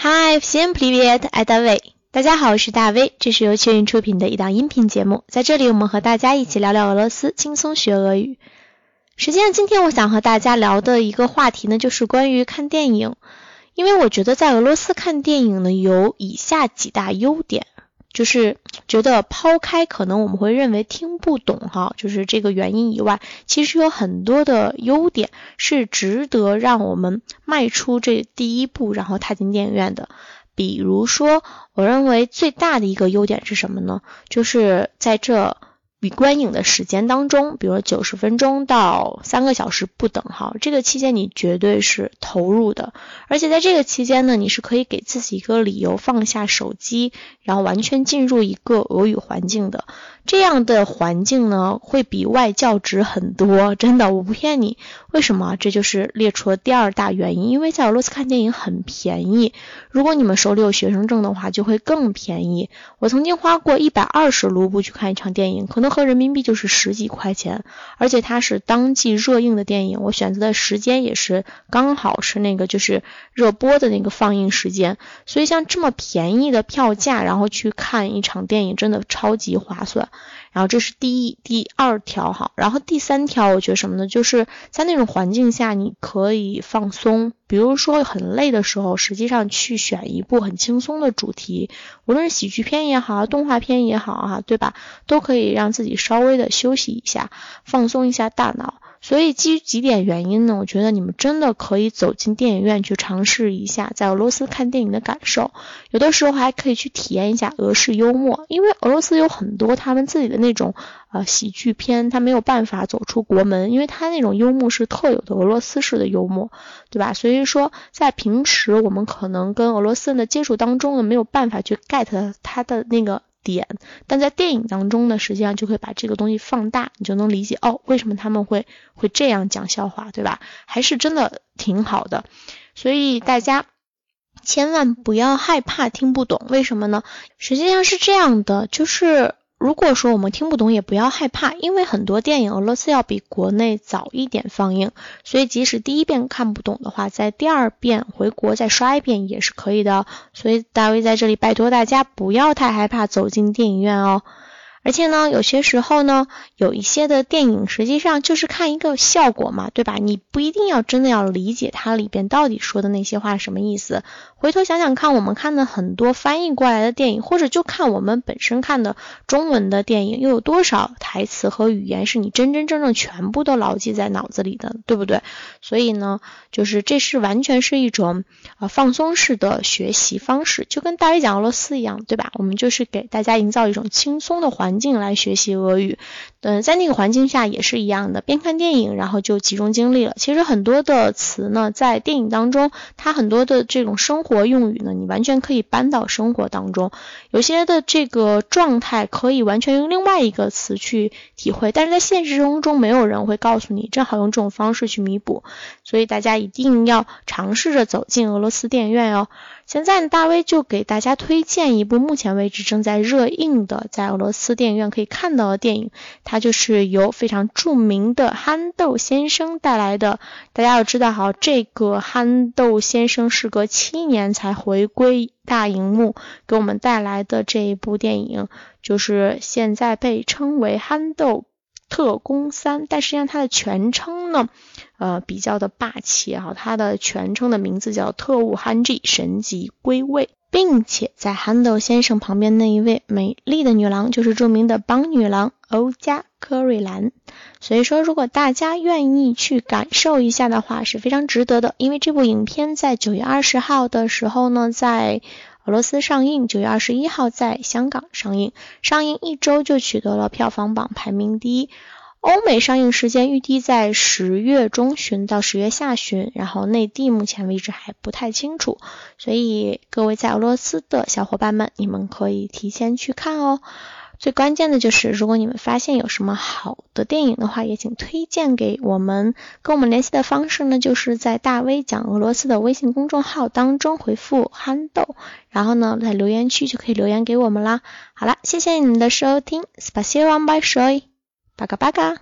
Hi, всем привет, это Давид。大家好，我是大威，这是由雀云出品的一档音频节目，在这里我们和大家一起聊聊俄罗斯，轻松学俄语。实际上，今天我想和大家聊的一个话题呢，就是关于看电影，因为我觉得在俄罗斯看电影呢，有以下几大优点。就是 觉得抛开可能我们会认为听不懂哈，就是这个原因以外，其实有很多的优点是值得让我们迈出这第一步，然后踏进电影院的。比如说，我认为最大的一个优点是什么呢？就是在这。与观影的时间当中，比如说九十分钟到三个小时不等哈，这个期间你绝对是投入的，而且在这个期间呢，你是可以给自己一个理由放下手机，然后完全进入一个俄语环境的。这样的环境呢，会比外教值很多，真的，我不骗你。为什么？这就是列出了第二大原因，因为在俄罗斯看电影很便宜。如果你们手里有学生证的话，就会更便宜。我曾经花过一百二十卢布去看一场电影，可能合人民币就是十几块钱，而且它是当季热映的电影，我选择的时间也是刚好是那个就是热播的那个放映时间，所以像这么便宜的票价，然后去看一场电影，真的超级划算。然后这是第一、第二条哈，然后第三条我觉得什么呢？就是在那种环境下你可以放松，比如说很累的时候，实际上去选一部很轻松的主题，无论是喜剧片也好，动画片也好哈，对吧？都可以让自己稍微的休息一下，放松一下大脑。所以基于几点原因呢，我觉得你们真的可以走进电影院去尝试一下在俄罗斯看电影的感受，有的时候还可以去体验一下俄式幽默，因为俄罗斯有很多他们自己的那种呃喜剧片，他没有办法走出国门，因为他那种幽默是特有的俄罗斯式的幽默，对吧？所以说在平时我们可能跟俄罗斯人的接触当中呢，没有办法去 get 他的那个。点，但在电影当中呢，实际上就会把这个东西放大，你就能理解哦，为什么他们会会这样讲笑话，对吧？还是真的挺好的，所以大家千万不要害怕听不懂，为什么呢？实际上是这样的，就是。如果说我们听不懂，也不要害怕，因为很多电影俄罗斯要比国内早一点放映，所以即使第一遍看不懂的话，在第二遍回国再刷一遍也是可以的。所以大卫在这里拜托大家不要太害怕走进电影院哦。而且呢，有些时候呢，有一些的电影实际上就是看一个效果嘛，对吧？你不一定要真的要理解它里边到底说的那些话什么意思。回头想想看，我们看的很多翻译过来的电影，或者就看我们本身看的中文的电影，又有多少台词和语言是你真真正正全部都牢记在脑子里的，对不对？所以呢，就是这是完全是一种啊放松式的学习方式，就跟大卫讲俄罗斯一样，对吧？我们就是给大家营造一种轻松的。环境来学习俄语，嗯，在那个环境下也是一样的，边看电影，然后就集中精力了。其实很多的词呢，在电影当中，它很多的这种生活活用语呢，你完全可以搬到生活当中。有些的这个状态可以完全用另外一个词去体会，但是在现实生活中，没有人会告诉你，正好用这种方式去弥补。所以大家一定要尝试着走进俄罗斯电影院哦。现在，大威就给大家推荐一部目前为止正在热映的，在俄罗斯电影院可以看到的电影，它就是由非常著名的憨豆先生带来的。大家要知道哈，这个憨豆先生时隔七年才回归大荧幕，给我们带来的这一部电影，就是现在被称为《憨豆特工三》，但实际上它的全称呢？呃，比较的霸气啊，它的全称的名字叫特务憨 G 神级归位，并且在憨豆先生旁边那一位美丽的女郎就是著名的邦女郎欧加科瑞兰。所以说，如果大家愿意去感受一下的话，是非常值得的。因为这部影片在九月二十号的时候呢，在俄罗斯上映，九月二十一号在香港上映，上映一周就取得了票房榜排名第一。欧美上映时间预计在十月中旬到十月下旬，然后内地目前为止还不太清楚，所以各位在俄罗斯的小伙伴们，你们可以提前去看哦。最关键的就是，如果你们发现有什么好的电影的话，也请推荐给我们。跟我们联系的方式呢，就是在大 V 讲俄罗斯的微信公众号当中回复“憨豆”，然后呢在留言区就可以留言给我们啦。好了，谢谢你们的收听，Спасибо вам большое。Пока-пока!